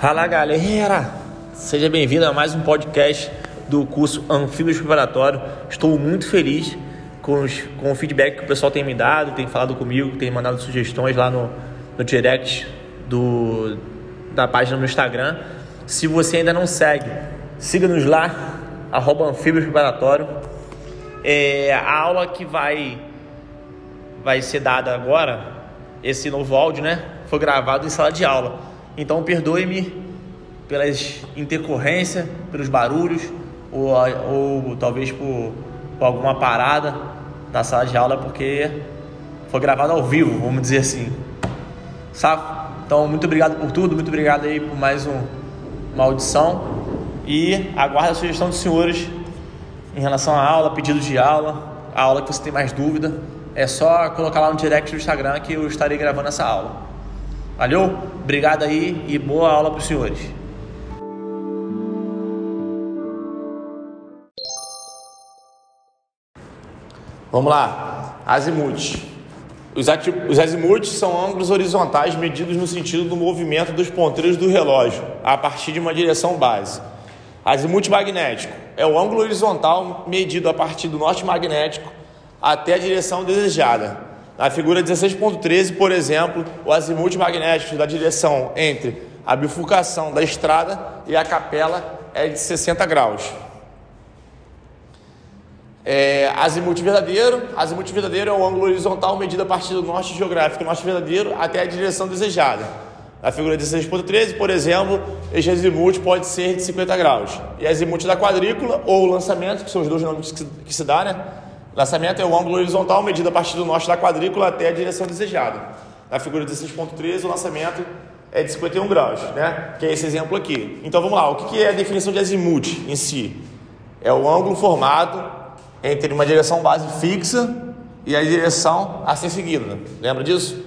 Fala galera, seja bem-vindo a mais um podcast do curso Anfíbios Preparatório. Estou muito feliz com, os, com o feedback que o pessoal tem me dado, tem falado comigo, tem mandado sugestões lá no, no direct do, da página no Instagram. Se você ainda não segue, siga-nos lá, arroba Anfíbios Preparatório. É, a aula que vai, vai ser dada agora, esse novo áudio, né? Foi gravado em sala de aula. Então perdoe-me pelas intercorrências, pelos barulhos, ou, ou talvez por, por, alguma parada da sala de aula, porque foi gravado ao vivo, vamos dizer assim. Sabe? Então, muito obrigado por tudo, muito obrigado aí por mais um, uma audição e aguardo a sugestão dos senhores em relação à aula, pedidos de aula, a aula que você tem mais dúvida. É só colocar lá no direct do Instagram que eu estarei gravando essa aula. Valeu? Obrigado aí e boa aula para os senhores. Vamos lá. Azimuth. Os, os azimuths são ângulos horizontais medidos no sentido do movimento dos ponteiros do relógio a partir de uma direção base. Azimuth magnético é o ângulo horizontal medido a partir do norte magnético até a direção desejada. Na figura 16.13, por exemplo, o azimuth magnético da direção entre a bifurcação da estrada e a capela é de 60 graus. É, azimuth verdadeiro. Azimuth verdadeiro é o ângulo horizontal medido a partir do norte geográfico, norte verdadeiro, até a direção desejada. Na figura 16.13, por exemplo, este azimuth pode ser de 50 graus. E azimuth da quadrícula ou lançamento, que são os dois nomes que se, que se dá, né? Lançamento é o ângulo horizontal medido a partir do norte da quadrícula até a direção desejada. Na figura 16.13, o lançamento é de 51 graus, né? Que é esse exemplo aqui. Então vamos lá, o que é a definição de azimuth em si? É o ângulo formado entre uma direção base fixa e a direção a ser seguida. Lembra disso?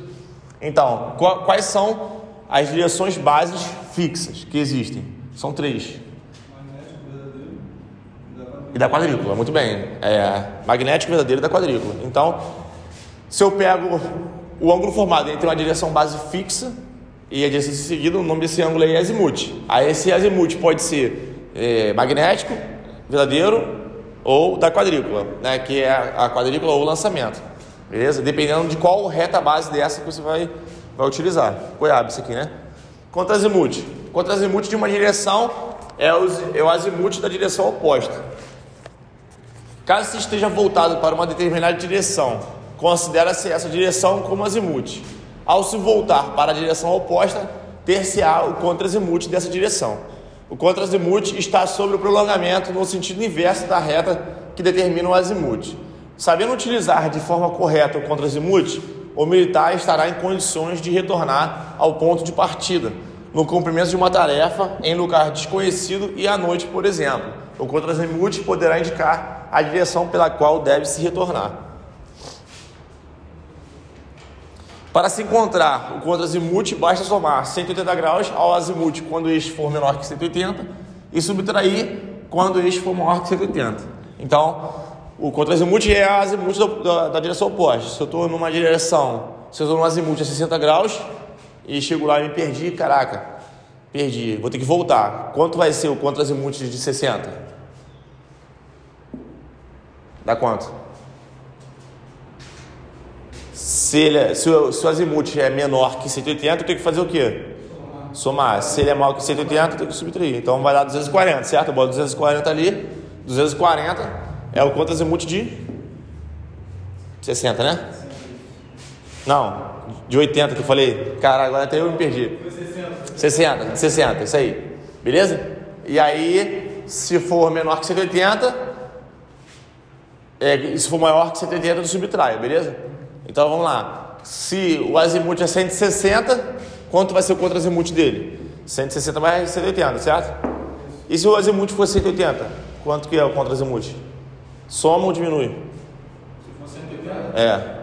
Então, quais são as direções bases fixas que existem. São três. E da quadrícula, muito bem. É, magnético verdadeiro da quadrícula. Então, se eu pego o ângulo formado entre uma direção base fixa e a direção seguida, o nome desse ângulo é azimuth. Aí esse azimuth pode ser é, magnético, verdadeiro ou da quadrícula, né, que é a quadrícula ou o lançamento. Beleza? Dependendo de qual reta base dessa que você vai vai utilizar. Goiaba, isso aqui, né? Contra-azimuth. Contra-azimuth de uma direção é o, é o azimuth da direção oposta. Caso se esteja voltado para uma determinada direção, considera-se essa direção como azimuth. Ao se voltar para a direção oposta, ter-se-á o contra-azimuth dessa direção. O contra-azimuth está sobre o prolongamento no sentido inverso da reta que determina o azimuth. Sabendo utilizar de forma correta o contra-azimuth, o militar estará em condições de retornar ao ponto de partida, no cumprimento de uma tarefa em lugar desconhecido e à noite, por exemplo. O contra-azimuth poderá indicar a direção pela qual deve se retornar. Para se encontrar o contra-azimuth, basta somar 180 graus ao azimuth quando este for menor que 180 e subtrair quando este for maior que 180. Então, o contra-azimuth é a azimuth da, da, da, direção oposta. Se eu estou numa direção, se eu estou num azimuth a 60 graus e chego lá e me perdi, caraca, perdi, vou ter que voltar. Quanto vai ser o contra-azimuth de 60? Dá quanto? Se, ele, é, se, o, se o azimuth é menor que 180, eu tenho que fazer o quê? Somar. Se ele é maior que 180, eu tenho que subtrair. Então vai dar 240, certo? Eu boto 240 ali, 240 é o quanto azimuth de 60, né? Não, de 80 que eu falei. Cara, agora até eu me perdi. 60. 60, isso aí. Beleza? E aí, se for menor que 180, é, se for maior que 180, eu subtraio, beleza? Então vamos lá. Se o azimuth é 160, quanto vai ser o contra-azimuth dele? 160 mais 180, certo? E se o azimuth for 180, quanto que é o contra-azimuth? Soma ou diminui? Se for 180? É.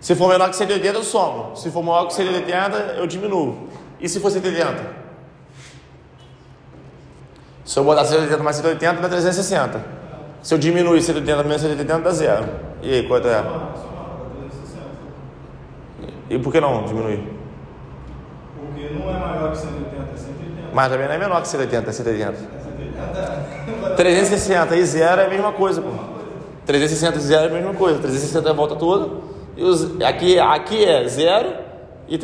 Se for menor que 180, eu somo. Se for maior que 180, eu diminuo. E se for 180? Se eu botar 180 mais 180, dá 360. Se eu diminuir 180 menos 180, dá zero. E aí, quanto é? E por que não diminuir? Porque não é maior que 180. Mas também não é menor que 180, é 180. 360 e 0 é a mesma coisa, pô. 360 e 0 é a mesma coisa. 360 é a volta toda. E os, aqui, aqui é 0 e.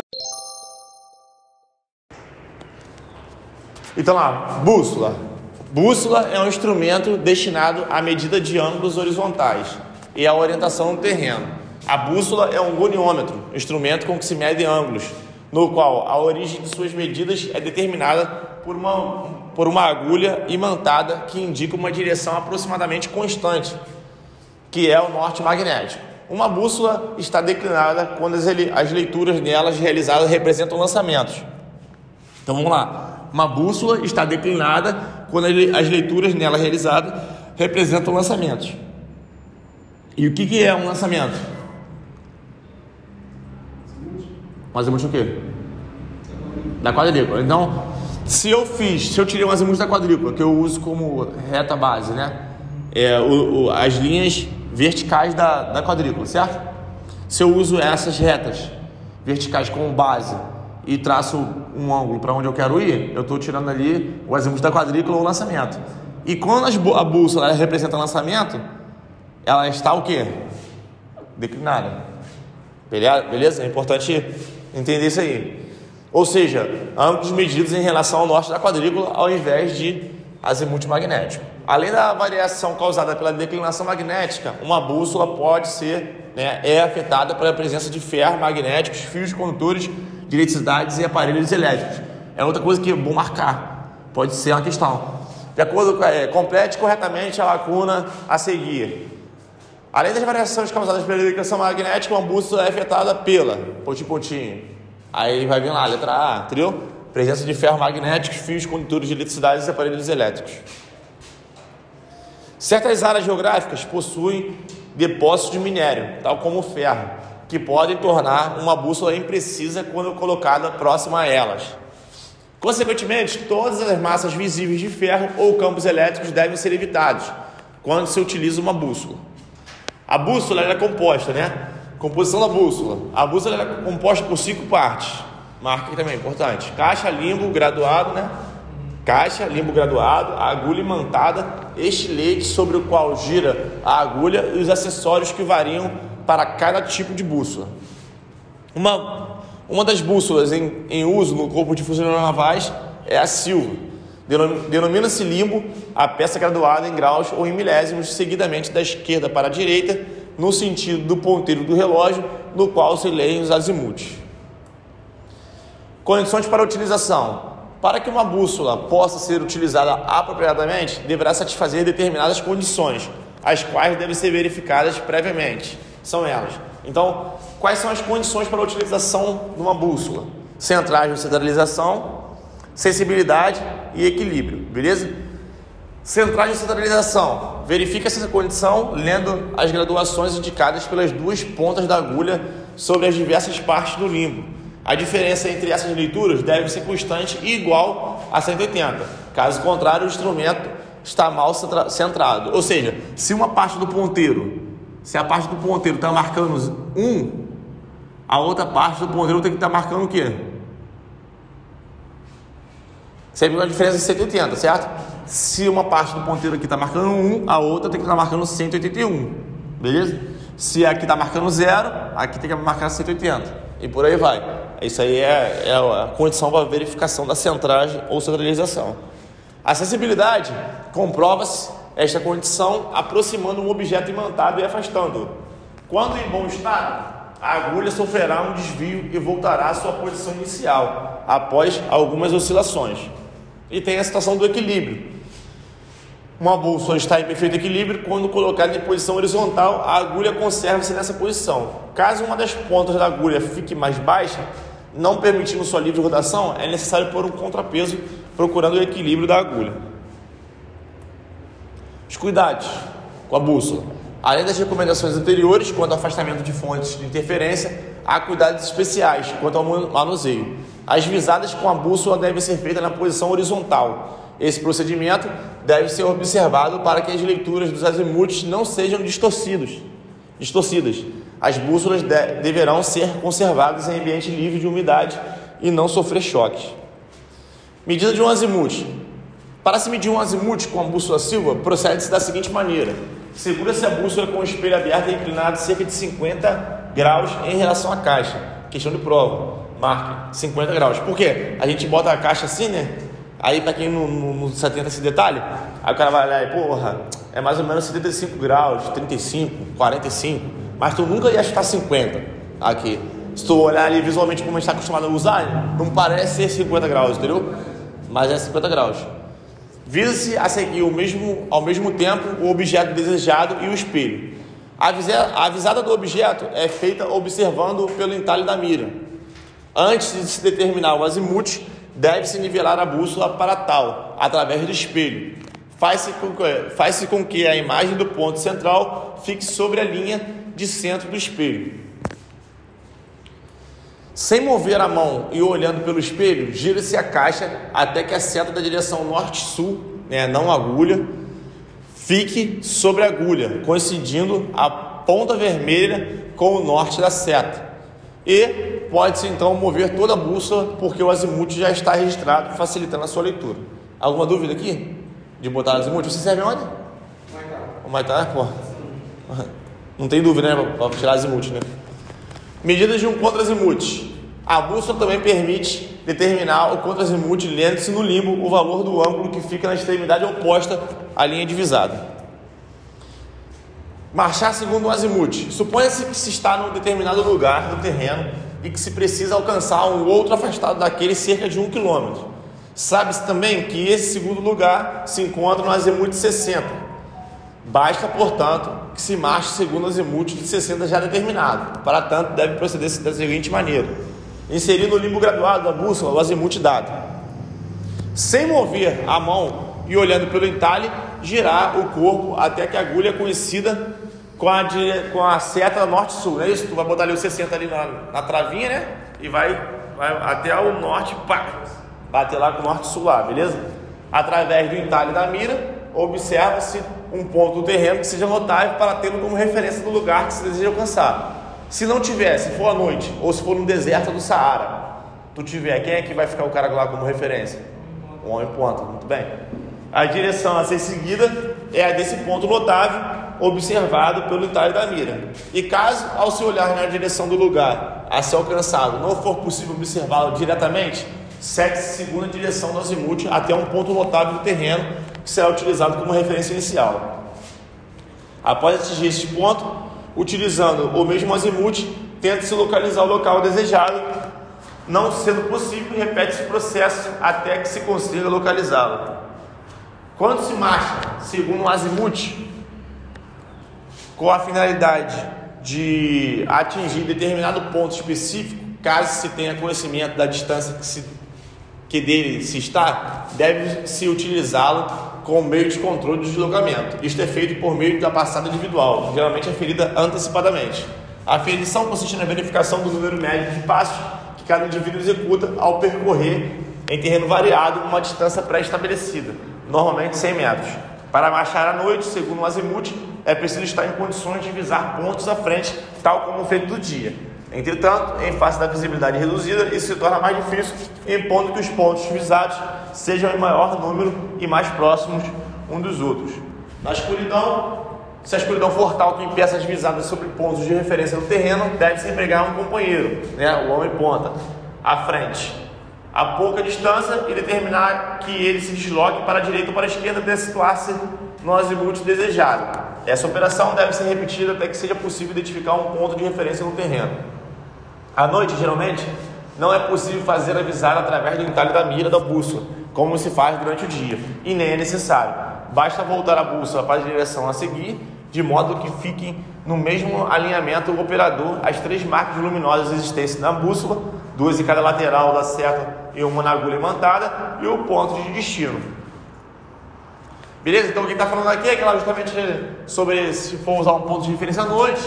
Então lá, bússola. Bússola é um instrumento destinado à medida de ângulos horizontais e à orientação no terreno. A bússola é um goniômetro, instrumento com que se mede ângulos, no qual a origem de suas medidas é determinada por uma, por uma agulha imantada que indica uma direção aproximadamente constante, que é o norte magnético. Uma bússola está declinada quando as, as leituras nelas realizadas representam lançamentos. Então vamos lá. Uma bússola está declinada quando as leituras nela realizadas representam lançamentos. E o que, que é um lançamento? Um azimuth o quê? Da quadrícula. Então, se eu fiz, se eu tirei um azimuth da quadrícula, que eu uso como reta base, né? É, o, o, as linhas verticais da, da quadrícula, certo? Se eu uso essas retas verticais como base e traço um ângulo para onde eu quero ir, eu estou tirando ali o azimuth da quadrícula ou lançamento. E quando a bússola representa lançamento, ela está o quê? Declinada. Beleza? É importante entender isso aí. Ou seja, ângulos medidos em relação ao norte da quadrícula ao invés de azimuth magnético. Além da variação causada pela declinação magnética, uma bússola pode ser, né, é afetada pela presença de ferros magnéticos, fios condutores de eletricidades e aparelhos elétricos. É outra coisa que é bom marcar. Pode ser uma questão. De acordo com, é, complete corretamente a lacuna a seguir. Além das variações causadas pela declinação magnética, uma bússola é afetada pela pontinho pontinho. Aí vai vir lá, letra A, entendeu? Presença de ferros magnéticos, fios condutores de eletricidade e aparelhos elétricos. Certas áreas geográficas possuem depósitos de minério, tal como o ferro, que podem tornar uma bússola imprecisa quando colocada próxima a elas. Consequentemente, todas as massas visíveis de ferro ou campos elétricos devem ser evitados quando se utiliza uma bússola. A bússola é composta, né? Composição da bússola. A bússola é composta por cinco partes. Marca aqui também, importante. Caixa, limbo, graduado, né? Caixa, limbo graduado, agulha imantada, estilete sobre o qual gira a agulha e os acessórios que variam para cada tipo de bússola. Uma, uma das bússolas em, em uso no corpo de funcionários navais é a Silva. Denomina-se limbo a peça graduada em graus ou em milésimos, seguidamente da esquerda para a direita, no sentido do ponteiro do relógio, no qual se leem os azimuths. Condições para utilização. Para que uma bússola possa ser utilizada apropriadamente, deverá satisfazer determinadas condições, as quais devem ser verificadas previamente. São elas. Então, quais são as condições para a utilização de uma bússola? Centragem ou centralização, sensibilidade e equilíbrio, beleza? Centragem e centralização. Verifica essa condição lendo as graduações indicadas pelas duas pontas da agulha sobre as diversas partes do limbo. A diferença entre essas leituras deve ser constante e igual a 180. Caso contrário, o instrumento está mal centrado. Ou seja, se uma parte do ponteiro, se a parte do ponteiro está marcando 1, a outra parte do ponteiro tem que estar tá marcando o quê? Sempre uma diferença de 180, certo? Se uma parte do ponteiro aqui está marcando 1, a outra tem que estar tá marcando 181. Beleza? Se aqui está marcando 0, aqui tem que marcar 180. E por aí vai. Isso aí é, é a condição para verificação da centragem ou centralização. A sensibilidade comprova-se esta condição aproximando um objeto imantado e afastando-o. Quando em bom estado, a agulha sofrerá um desvio e voltará à sua posição inicial, após algumas oscilações. E tem a situação do equilíbrio. Uma bússola está em perfeito equilíbrio quando colocada em posição horizontal, a agulha conserva-se nessa posição. Caso uma das pontas da agulha fique mais baixa, não permitindo sua livre rotação, é necessário pôr um contrapeso procurando o equilíbrio da agulha. Os cuidados com a bússola. Além das recomendações anteriores quanto ao afastamento de fontes de interferência, há cuidados especiais quanto ao manuseio. As visadas com a bússola devem ser feitas na posição horizontal esse procedimento deve ser observado para que as leituras dos azimuths não sejam distorcidos, distorcidas. As bússolas de deverão ser conservadas em ambiente livre de umidade e não sofrer choques. Medida de um azimuth. Para se medir um azimuth com a bússola Silva, procede-se da seguinte maneira. Segura-se a bússola com o espelho aberto e inclinado cerca de 50 graus em relação à caixa. Questão de prova. Marque 50 graus. Por quê? A gente bota a caixa assim, né? Aí, para quem não, não, não se atenta a esse detalhe, aí o cara vai olhar e, porra, é mais ou menos 75 graus, 35, 45, mas tu nunca ia chutar 50 aqui. Se tu olhar ali visualmente como a gente está acostumado a usar, não parece ser 50 graus, entendeu? Mas é 50 graus. Visa-se a seguir o mesmo, ao mesmo tempo o objeto desejado e o espelho. A visada do objeto é feita observando pelo entalhe da mira. Antes de se determinar o azimuth, deve-se nivelar a bússola para tal, através do espelho. Faz-se com, faz com que a imagem do ponto central fique sobre a linha de centro do espelho. Sem mover a mão e olhando pelo espelho, gira-se a caixa até que a seta da direção norte-sul, né, não agulha, fique sobre a agulha, coincidindo a ponta vermelha com o norte da seta. E pode-se então mover toda a bússola, porque o azimuth já está registrado, facilitando a sua leitura. Alguma dúvida aqui? De botar o azimuth? Você serve onde? O Maitá, pô. Não tem dúvida, né? Para tirar azimuth, né? Medidas de um contra-azimuth. A bússola também permite determinar o contra-azimuth lendo-se no limbo o valor do ângulo que fica na extremidade oposta à linha divisada. Marchar segundo o azimuth. Suponha-se que se está num determinado lugar do terreno e que se precisa alcançar um outro afastado daquele cerca de um quilômetro. Sabe-se também que esse segundo lugar se encontra no azimuth 60. Basta, portanto, que se marche segundo o azimuth de 60 já determinado. Para tanto, deve proceder da seguinte maneira: inserir no limbo graduado da bússola o azimuth dado. Sem mover a mão e olhando pelo entalhe, girar o corpo até que a agulha é conhecida com a, com a seta norte-sul, não é isso? Tu vai botar ali o 60 ali na, na travinha, né? E vai, vai até o norte, pá, bater lá com o norte-sul lá, beleza? Através do entalhe da mira, observa-se um ponto do terreno que seja notável para tê-lo como referência do lugar que se deseja alcançar. Se não tiver, se for à noite, ou se for no deserto do Saara, tu tiver, quem é que vai ficar o cara lá como referência? O homem ponta, muito bem. A direção a ser seguida é a desse ponto notável observado pelo entalhe da mira. E caso, ao se olhar na direção do lugar a ser alcançado, não for possível observá-lo diretamente, segue-se segundo a direção do azimuth até um ponto notável do terreno que será utilizado como referência inicial. Após atingir este ponto, utilizando o mesmo azimuth, tenta-se localizar o local desejado. Não sendo possível, repete-se o processo até que se consiga localizá-lo. Quando se marcha segundo o azimuth, com a finalidade de atingir determinado ponto específico, caso se tenha conhecimento da distância que, se, que dele se está, deve-se utilizá-lo como meio de controle do deslocamento. Isto é feito por meio da passada individual, geralmente é ferida antecipadamente. A ferição consiste na verificação do número médio de passos que cada indivíduo executa ao percorrer em terreno variado uma distância pré-estabelecida, normalmente 100 metros. Para marchar à noite, segundo o azimuth, é preciso estar em condições de visar pontos à frente, tal como feito do dia. Entretanto, em face da visibilidade reduzida, isso se torna mais difícil, impondo que os pontos visados sejam em maior número e mais próximos um dos outros. Na escuridão, se a escuridão for tal que impeça as visadas sobre pontos de referência no terreno, deve-se empregar um companheiro, né, o homem ponta, à frente, a pouca distância e determinar que ele se desloque para a direita ou para a esquerda até situar-se no azimuth desejado. Essa operação deve ser repetida até que seja possível identificar um ponto de referência no terreno. À noite, geralmente, não é possível fazer avisar através do entalhe da mira da bússola, como se faz durante o dia, e nem é necessário. Basta voltar a bússola para a direção a seguir, de modo que fiquem no mesmo alinhamento o operador as três marcas luminosas existentes na bússola, duas em cada lateral da seta e uma na agulha imantada, e o ponto de destino. Beleza? Então quem está falando aqui é justamente sobre se for usar um ponto de referência à noite,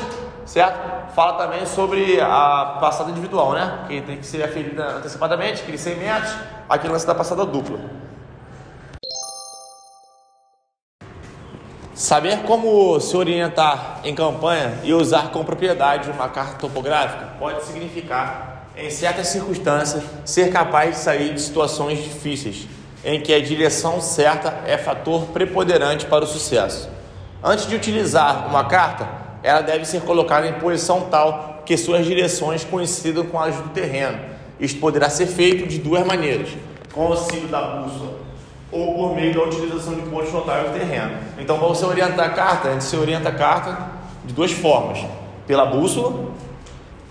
certo? Fala também sobre a passada individual, né? Que tem que ser aferida antecipadamente, aqueles 100 metros, aqui lance da passada dupla. Saber como se orientar em campanha e usar com propriedade uma carta topográfica pode significar em certas circunstâncias, ser capaz de sair de situações difíceis, em que a direção certa é fator preponderante para o sucesso. Antes de utilizar uma carta, ela deve ser colocada em posição tal que suas direções coincidam com as do terreno. Isto poderá ser feito de duas maneiras: com o auxílio da bússola ou por meio da utilização de pontos notáveis do terreno. Então, para você orientar a carta, a gente se orienta a carta de duas formas: pela bússola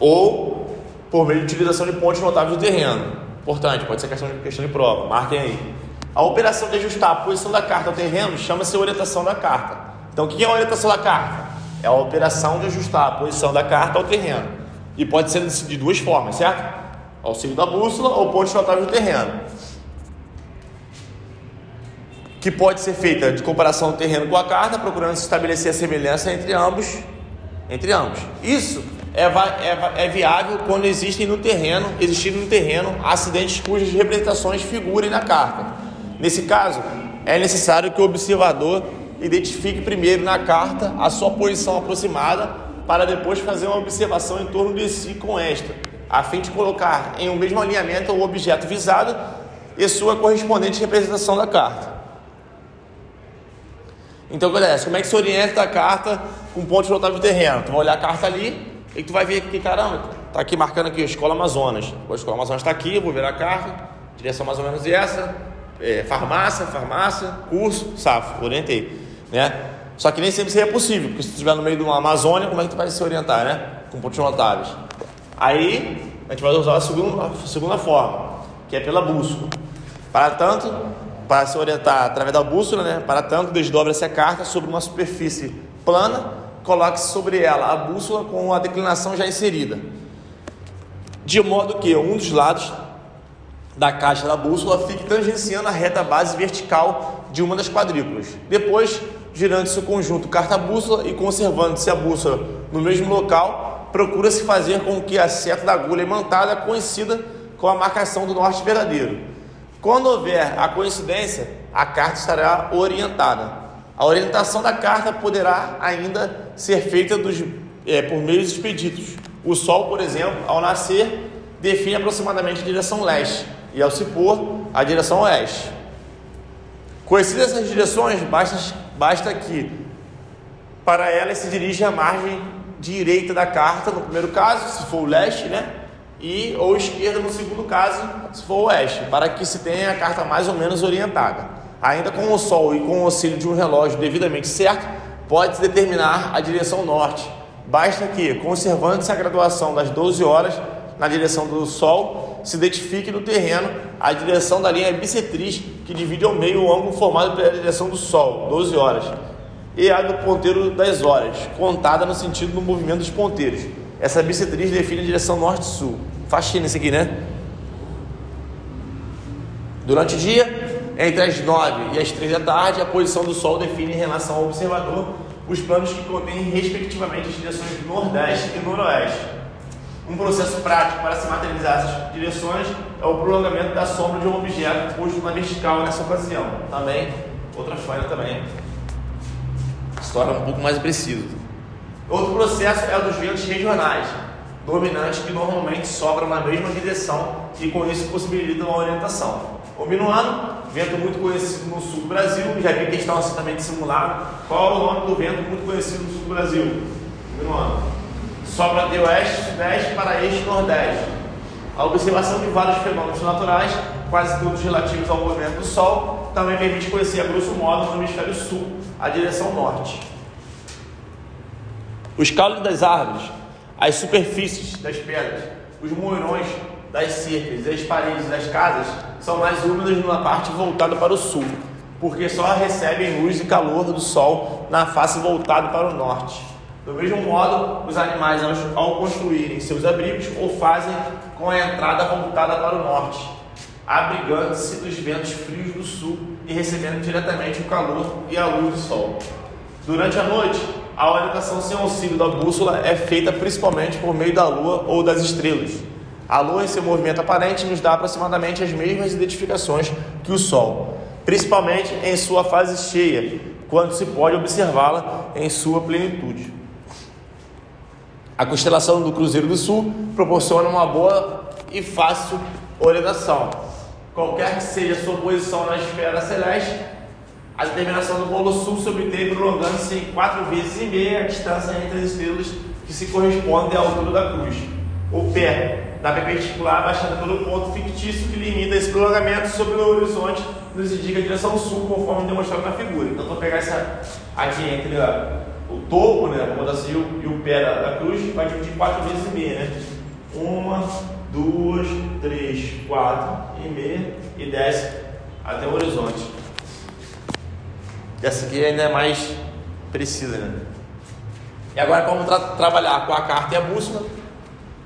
ou por meio de utilização de pontos notáveis do terreno. Importante, pode ser questão de, questão de prova, marquem aí. A operação de ajustar a posição da carta ao terreno chama-se orientação da carta. Então, o que é a orientação da carta? É a operação de ajustar a posição da carta ao terreno. E pode ser de duas formas, certo? Auxílio da bússola ou pontos notáveis do terreno. Que pode ser feita de comparação do terreno com a carta, procurando estabelecer a semelhança entre ambos. Entre ambos. Isso é, é, é viável quando existem no terreno, existindo no terreno, acidentes cujas representações figurem na carta. Nesse caso, é necessário que o observador identifique primeiro na carta a sua posição aproximada para depois fazer uma observação em torno de si com esta, a fim de colocar em um mesmo alinhamento o objeto visado e sua correspondente representação da carta. Então, galera, como é que se orienta a carta com pontos notáveis de terreno? Tu vai olhar a carta ali e tu vai ver que, caramba, tá aqui marcando aqui, Escola Amazonas. A Escola Amazonas está aqui, vou ver a carta, direção mais ou menos essa, é, farmácia, farmácia, curso, safo, orientei, né? Só que nem sempre seria possível, porque se tu estiver no meio de uma Amazônia, como é que tu vai se orientar, né? Com pontos notáveis. Aí, a gente vai usar a segunda, a segunda forma, que é pela bússola. Para tanto, para se orientar através da bússola, né? Para tanto, desdobra-se a carta sobre uma superfície plana, coloque-se sobre ela a bússola com a declinação já inserida. De modo que um dos lados da caixa da bússola fique tangenciando a reta base vertical de uma das quadrículas. Depois, girando-se o conjunto carta-bússola e conservando-se a bússola no mesmo local, procura-se fazer com que a seta da agulha imantada coincida com a marcação do norte verdadeiro. Quando houver a coincidência, a carta estará orientada. A orientação da carta poderá ainda ser feita dos, é, por meios expeditos. O Sol, por exemplo, ao nascer, define aproximadamente a direção leste e ao se pôr, a direção oeste. Conhecidas essas direções, basta, basta que para elas se dirija a margem direita da carta, no primeiro caso, se for o leste, né? E ou esquerda no segundo caso, se for o oeste, para que se tenha a carta mais ou menos orientada. Ainda com o sol e com o auxílio de um relógio devidamente certo, pode-se determinar a direção norte. Basta que, conservando-se a graduação das 12 horas na direção do sol, se identifique no terreno a direção da linha bissetriz que divide ao meio o ângulo formado pela direção do Sol, 12 horas, e a do ponteiro das horas, contada no sentido do movimento dos ponteiros. Essa bissetriz define a direção norte-sul. Faxina isso aqui, né? Durante o dia, entre as 9 e as 3 da tarde, a posição do Sol define em relação ao observador os planos que contêm respectivamente as direções nordeste e noroeste. Um processo prático para se materializar essas direções é o prolongamento da sombra de um objeto posto na vertical nessa ocasião. Também, outra falha também, se torna um pouco mais preciso. Outro processo é o dos ventos regionais, dominantes que normalmente sobram na mesma direção e com isso possibilitam a orientação. O minuano, vento muito conhecido no sul do Brasil, já vi questão assim também de simulado. Qual é o nome do vento muito conhecido no sul do Brasil? Minuano sobra de oeste, sudeste para este nordeste. A observação de vários fenômenos naturais, quase todos relativos ao movimento do Sol, também permite conhecer a grosso modo no hemisfério sul, a direção norte. Os caules das árvores, as superfícies das pedras, os moirões das cercas e as paredes das casas são mais úmidas na parte voltada para o sul, porque só recebem luz e calor do sol na face voltada para o norte. Do mesmo modo, os animais, ao construírem seus abrigos, o fazem com a entrada voltada para o norte, abrigando-se dos ventos frios do sul e recebendo diretamente o calor e a luz do sol. Durante a noite, a orientação sem auxílio da bússola é feita principalmente por meio da lua ou das estrelas. A lua, em seu movimento aparente, nos dá aproximadamente as mesmas identificações que o sol, principalmente em sua fase cheia, quando se pode observá-la em sua plenitude. A constelação do Cruzeiro do Sul proporciona uma boa e fácil orientação. Qualquer que seja a sua posição na esfera celeste, a determinação do polo sul se obtém prolongando-se em quatro vezes e meia a distância entre as estrelas que se correspondem à altura da cruz. O pé da perpendicular baixando pelo ponto fictício que limita esse prolongamento sobre o horizonte nos indica a direção sul, conforme demonstrado na figura. Então, vou pegar essa aqui entre a, topo, né, vamos assim, e o, e o pé da, da, cruz, vai dividir quatro vezes e meia, né? Uma, duas, três, quatro e meia e desce até o horizonte. Essa aqui ainda é mais precisa, né? E agora vamos tra trabalhar com a carta e a bússola.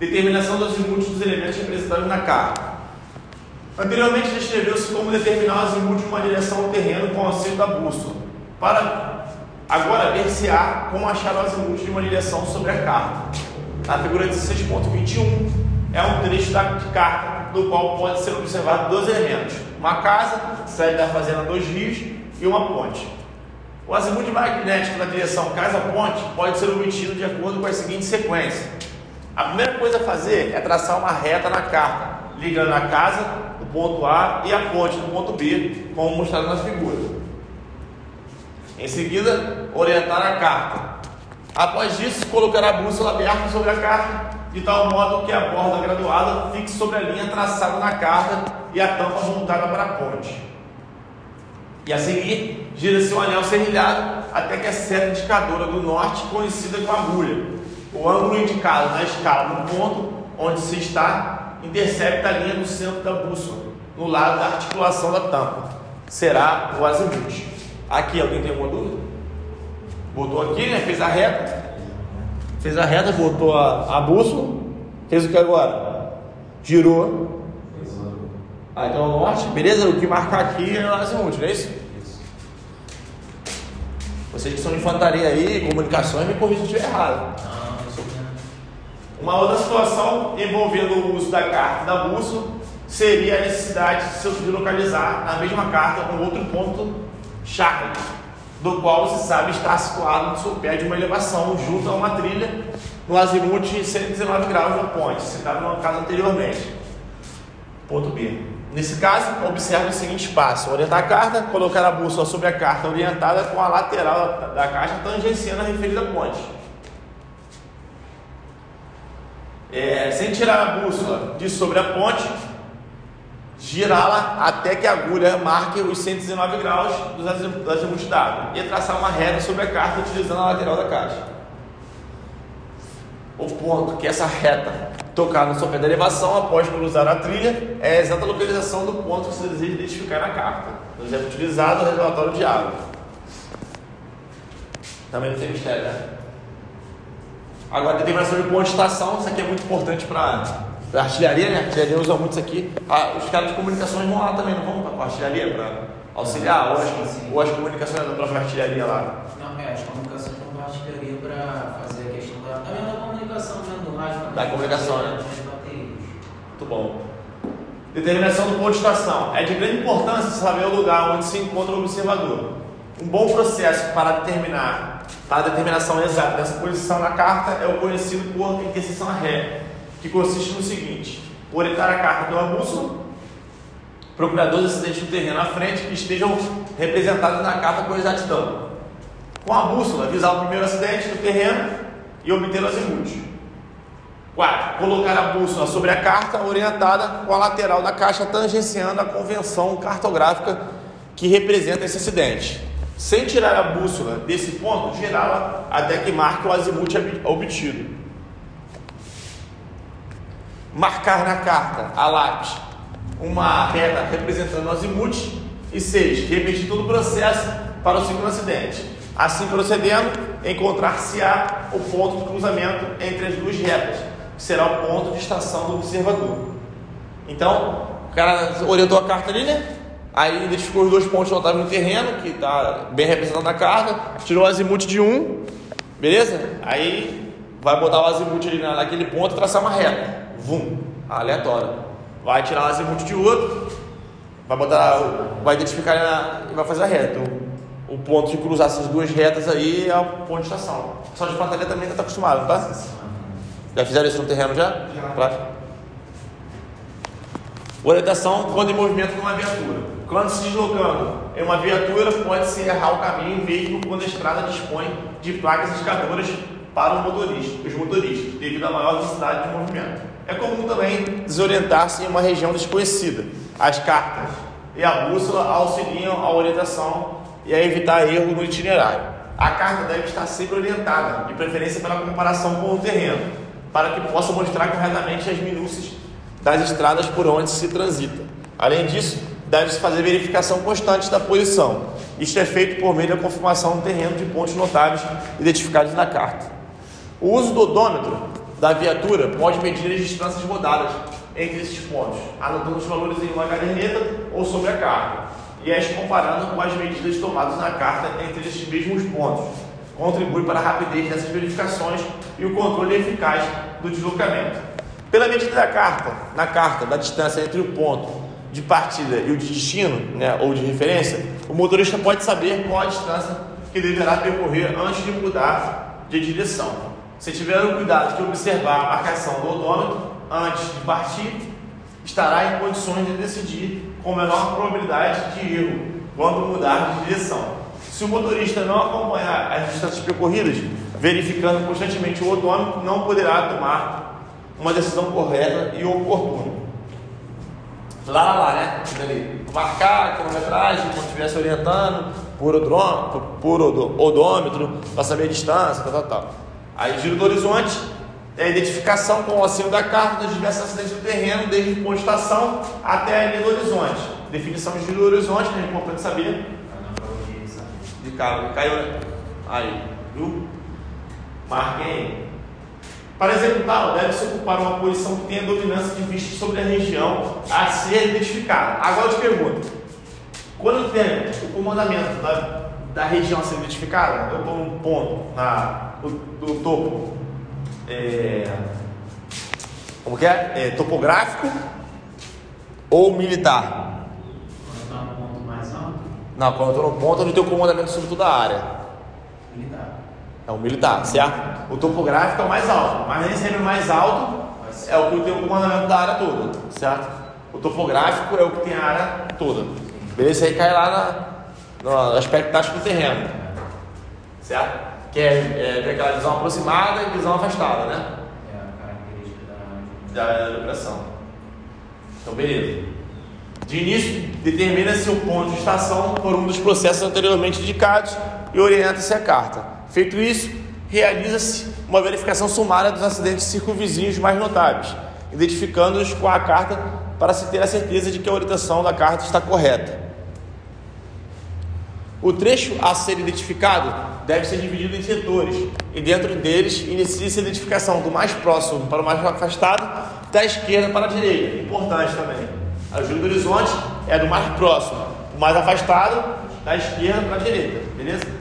Determinação dos azimuts dos elementos representados na carta. Anteriormente descreveu-se como determinar o azimuth de uma direção ao terreno com o auxílio da bússola. Para agora ver-se-á como achar o azimuth de uma direção sobre a carta. Na figura 16.21 é um trecho da carta do qual pode ser observado dois elementos: uma casa, sede da fazenda dos rios e uma ponte. O azimuth magnético na direção casa-ponte pode ser obtido de acordo com a seguinte sequência. A primeira coisa a fazer é traçar uma reta na carta, ligando a casa do ponto A e a ponte do ponto B, como mostrado na figura. Em seguida, orientar a carta. Após isso, colocar a bússola aberta sobre a carta, de tal modo que a borda graduada fique sobre a linha traçada na carta e a tampa montada para a ponte. E a seguir, gira-se um anel serrilhado até que a seta indicadora do norte coincida com a agulha. O ângulo indicado na escala no ponto onde se está intercepta a linha do centro da bússola, no lado da articulação da tampa. Será o azimuth. Aqui, alguém tem alguma dúvida? Botou aqui, né? Fez a reta. Fez a reta, botou a, a bússola. Fez o que agora? Girou ah, então o norte, beleza? O que marcar aqui é o azimuth, não é isso? Vocês que são de infantaria aí, comunicações, me corrijam se estiver errado. Uma outra situação envolvendo o uso da carta da bússola seria a necessidade de localizar na mesma carta um outro ponto chave, do qual se sabe estar situado no seu pé de uma elevação junto a uma trilha no azimuth 119 graus da ponte, citado no caso anteriormente. Ponto B. Nesse caso, observe o seguinte passo: orientar a carta, colocar a bússola sobre a carta orientada com a lateral da caixa tangenciando a referida ponte. É, sem tirar a bússola de sobre a ponte, girá-la até que a agulha marque os 119 graus azimuth d'água e traçar uma reta sobre a carta utilizando a lateral da caixa. O ponto que essa reta tocar no sopé da elevação após cruzar a trilha é a exata localização do ponto que você deseja identificar na carta. Por exemplo, utilizado no relatório de água. Também não tem mistério, né? Agora, determinação de ponto de estação, isso aqui é muito importante para a artilharia, né? A artilharia usa muito isso aqui. Ah, os caras de comunicações vão lá também, não vão para a artilharia para auxiliar? Ou as, ou as comunicações da própria artilharia lá? Não, é, as comunicações vão para a artilharia para fazer a questão da. Também da comunicação, né? da comunicação, né? Muito bom. Determinação do ponto de estação. É de grande importância saber o lugar onde se encontra o observador. Um bom processo para determinar para a determinação exata dessa posição na carta é o conhecido por interseção ré, que consiste no seguinte: orientar a carta de uma bússola, procurar dois acidentes no terreno à frente que estejam representados na carta com exatidão. Com a bússola, visar o primeiro acidente no terreno e obter o azimuth. 4. Colocar a bússola sobre a carta orientada com a lateral da caixa tangenciando a convenção cartográfica que representa esse acidente. Sem tirar a bússola desse ponto, girá-la até que marque o azimuth obtido. Marcar na carta, a lápis, uma reta representando o azimuth. E 6. Repetir todo o processo para o segundo acidente. Assim procedendo, encontrar-se-á o ponto de cruzamento entre as duas retas que será o ponto de estação do observador. Então, o cara orientou a carta ali, né? Aí identificou os dois pontos notáveis no terreno, que está bem representado na carta, tirou o azimuth de um, beleza? Aí vai botar o azimuth ali naquele ponto e traçar uma reta. Vum, aleatório. Vai tirar o azimuth de outro, vai botar, vai identificar e vai fazer a reta. O, o ponto de cruzar essas duas retas aí é o ponto de estação. Só de fantasia também está acostumado, tá? Já fizeram isso no terreno já? Já. Pra... Orientação quando em movimento numa viatura. Quando se deslocando em uma viatura, pode-se errar o caminho mesmo quando a estrada dispõe de placas indicadoras para os motoristas, os motoristas, devido à maior velocidade de movimento. É comum também desorientar-se em uma região desconhecida. As cartas e a bússola auxiliam a orientação e a evitar erro no itinerário. A carta deve estar sempre orientada, de preferência pela comparação com o terreno, para que possa mostrar corretamente as minúcias das estradas por onde se transita. Além disso, deve-se fazer verificação constante da posição. Isto é feito por meio da confirmação do terreno de pontos notáveis identificados na carta. O uso do odômetro da viatura pode medir as distâncias rodadas entre esses pontos, anotando os valores em uma caderneta ou sobre a carta, e as comparando com as medidas tomadas na carta entre esses mesmos pontos. Contribui para a rapidez dessas verificações e o controle eficaz do deslocamento. Pela medida da carta, na carta, da distância entre o ponto de partida e o de destino, né, ou de referência, o motorista pode saber qual a distância que deverá percorrer antes de mudar de direção. Se tiver o cuidado de observar a marcação do odômetro antes de partir, estará em condições de decidir com menor probabilidade de erro quando mudar de direção. Se o motorista não acompanhar as distâncias percorridas, verificando constantemente o odômetro, não poderá tomar uma decisão correta e oportuna. Lá, lá, lá, né? Ali, marcar a quilometragem, quando estiver se orientando, por, por odômetro, para saber a distância, tal, tal, tal. Aí, giro do horizonte, é a identificação com o auxílio da carta dos diversos acidentes do terreno, desde de estação até a linha do horizonte. Definição de giro do horizonte, que é importante saber. De carro, caiu, né? Aí, viu? Marquei. Para executá-lo, deve-se ocupar uma posição que tenha dominância de vista sobre a região a ser identificada. Agora eu te pergunto: quando tem o comandamento da, da região a ser identificada, eu estou num ponto na, do, do topo, é, como que é? é? Topográfico ou militar? Quando está no ponto mais alto? Não, quando eu estou no ponto onde tem o comandamento sobre toda a área. Militar. É o militar, certo? O topográfico é o mais alto, mas nem sempre o mais alto é o que tem o comandamento da área toda, certo? O topográfico é o que tem a área toda. Beleza? Isso aí cai lá na, no aspecto tático do terreno, certo? Que é, é aquela visão aproximada e visão afastada, né? É a característica da. Da operação. Então, beleza. De início, determina-se o ponto de estação por um dos processos anteriormente indicados e orienta-se a carta. Feito isso, realiza-se uma verificação sumária dos acidentes circunvizinhos mais notáveis, identificando-os com a carta para se ter a certeza de que a orientação da carta está correta. O trecho a ser identificado deve ser dividido em setores, e dentro deles inicia-se a identificação do mais próximo para o mais afastado, da esquerda para a direita. Importante também. A ajuda do horizonte é do mais próximo, o mais afastado, da esquerda para a direita, beleza?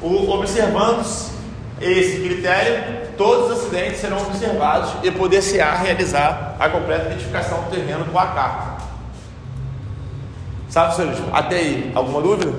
observando esse critério, todos os acidentes serão observados e poder-se-á realizar a completa identificação do terreno com a carta. Sabe, senhores? Até aí, alguma dúvida?